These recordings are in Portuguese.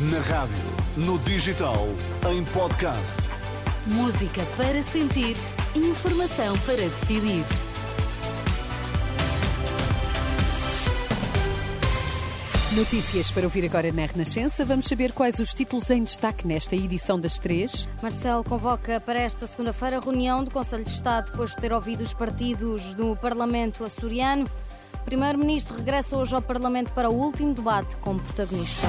Na rádio, no digital, em podcast. Música para sentir, informação para decidir. Notícias para ouvir agora na Renascença. Vamos saber quais os títulos em destaque nesta edição das três. Marcelo convoca para esta segunda-feira reunião do Conselho de Estado depois de ter ouvido os partidos do Parlamento açoriano. Primeiro-Ministro regressa hoje ao Parlamento para o último debate como protagonista.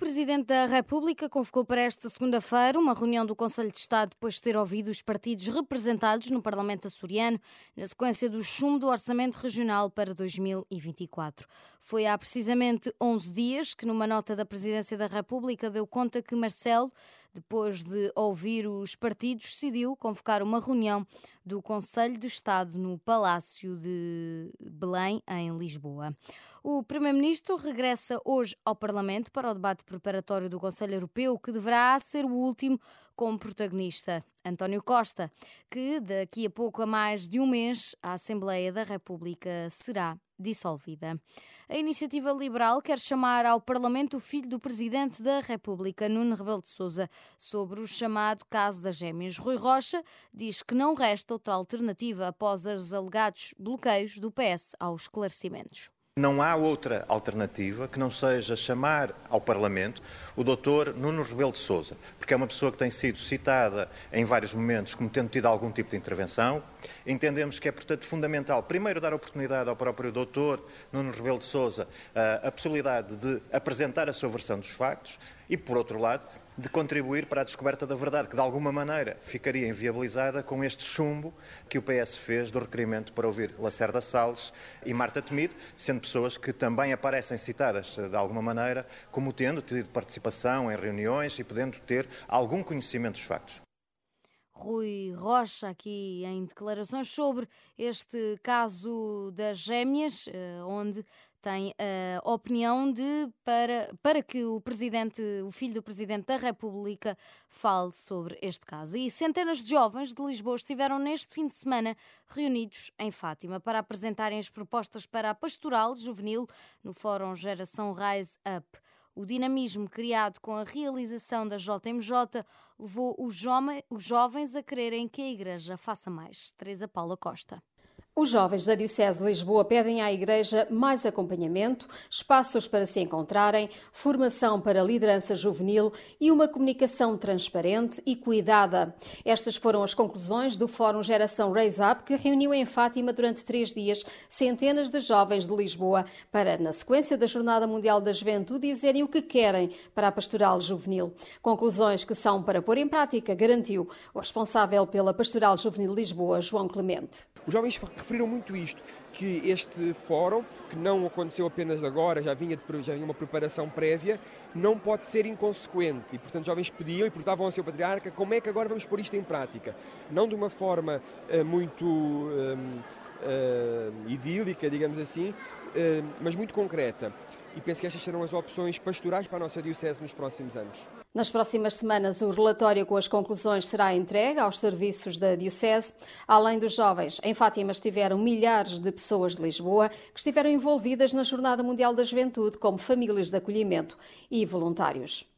Presidente da República convocou para esta segunda-feira uma reunião do Conselho de Estado depois de ter ouvido os partidos representados no Parlamento açoriano na sequência do chumbo do Orçamento Regional para 2024. Foi há precisamente 11 dias que, numa nota da Presidência da República, deu conta que Marcelo depois de ouvir os partidos, decidiu convocar uma reunião do Conselho de Estado no Palácio de Belém, em Lisboa. O Primeiro-Ministro regressa hoje ao Parlamento para o debate preparatório do Conselho Europeu, que deverá ser o último como protagonista. António Costa, que daqui a pouco a mais de um mês a Assembleia da República será dissolvida. A iniciativa liberal quer chamar ao Parlamento o filho do Presidente da República, Nuno Rebelo de Sousa, sobre o chamado caso das gêmeas. Rui Rocha diz que não resta outra alternativa após os alegados bloqueios do PS aos esclarecimentos. Não há outra alternativa que não seja chamar ao Parlamento o Dr. Nuno Rebelo de Sousa, porque é uma pessoa que tem sido citada em vários momentos como tendo tido algum tipo de intervenção. Entendemos que é, portanto, fundamental, primeiro, dar oportunidade ao próprio Dr. Nuno Rebelo de Sousa a, a possibilidade de apresentar a sua versão dos factos e, por outro lado, de contribuir para a descoberta da verdade, que de alguma maneira ficaria inviabilizada com este chumbo que o PS fez do requerimento para ouvir Lacerda Salles e Marta Temido, sendo pessoas que também aparecem citadas de alguma maneira como tendo tido participação em reuniões e podendo ter algum conhecimento dos factos. Rui Rocha aqui em declarações sobre este caso das gêmeas, eh, onde tem a opinião de para, para que o presidente, o filho do presidente da República, fale sobre este caso. E centenas de jovens de Lisboa estiveram neste fim de semana reunidos em Fátima para apresentarem as propostas para a pastoral juvenil no Fórum Geração Rise Up. O dinamismo criado com a realização da JMJ levou os, jovens a quererem que a Igreja faça mais. Teresa Paula Costa. Os jovens da Diocese de Lisboa pedem à Igreja mais acompanhamento, espaços para se encontrarem, formação para liderança juvenil e uma comunicação transparente e cuidada. Estas foram as conclusões do Fórum Geração Raise Up, que reuniu em Fátima durante três dias centenas de jovens de Lisboa para, na sequência da Jornada Mundial da Juventude, dizerem o que querem para a pastoral juvenil. Conclusões que são para pôr em prática, garantiu o responsável pela Pastoral Juvenil Lisboa, João Clemente. Os jovens referiram muito isto, que este fórum, que não aconteceu apenas agora, já vinha, de, já vinha uma preparação prévia, não pode ser inconsequente. E, portanto, jovens pediam e perguntavam ao seu patriarca como é que agora vamos pôr isto em prática. Não de uma forma uh, muito uh, uh, idílica, digamos assim, mas muito concreta. E penso que estas serão as opções pastorais para a nossa Diocese nos próximos anos. Nas próximas semanas, o relatório com as conclusões será entregue aos serviços da Diocese. Além dos jovens, em Fátima estiveram milhares de pessoas de Lisboa que estiveram envolvidas na Jornada Mundial da Juventude, como famílias de acolhimento e voluntários.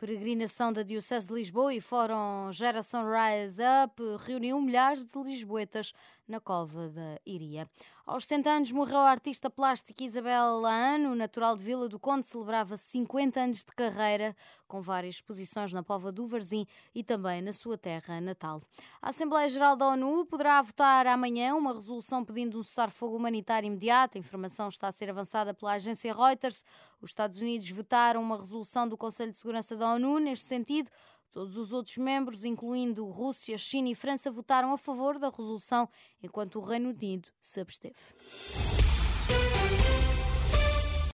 Peregrinação da Diocese de Lisboa e Fórum Geração Rise Up reuniu milhares de lisboetas na Cova da Iria. Aos 70 anos morreu a artista plástica Isabel Laano, natural de Vila do Conde, celebrava 50 anos de carreira, com várias exposições na Pova do Varzim e também na sua terra natal. A Assembleia Geral da ONU poderá votar amanhã uma resolução pedindo um cessar-fogo humanitário imediato. A informação está a ser avançada pela agência Reuters. Os Estados Unidos votaram uma resolução do Conselho de Segurança da ONU neste sentido. Todos os outros membros, incluindo Rússia, China e França, votaram a favor da resolução, enquanto o Reino Unido se absteve.